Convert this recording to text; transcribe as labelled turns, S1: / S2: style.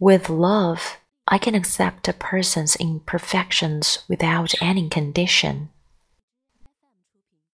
S1: With love, I can accept a person's imperfections without any condition.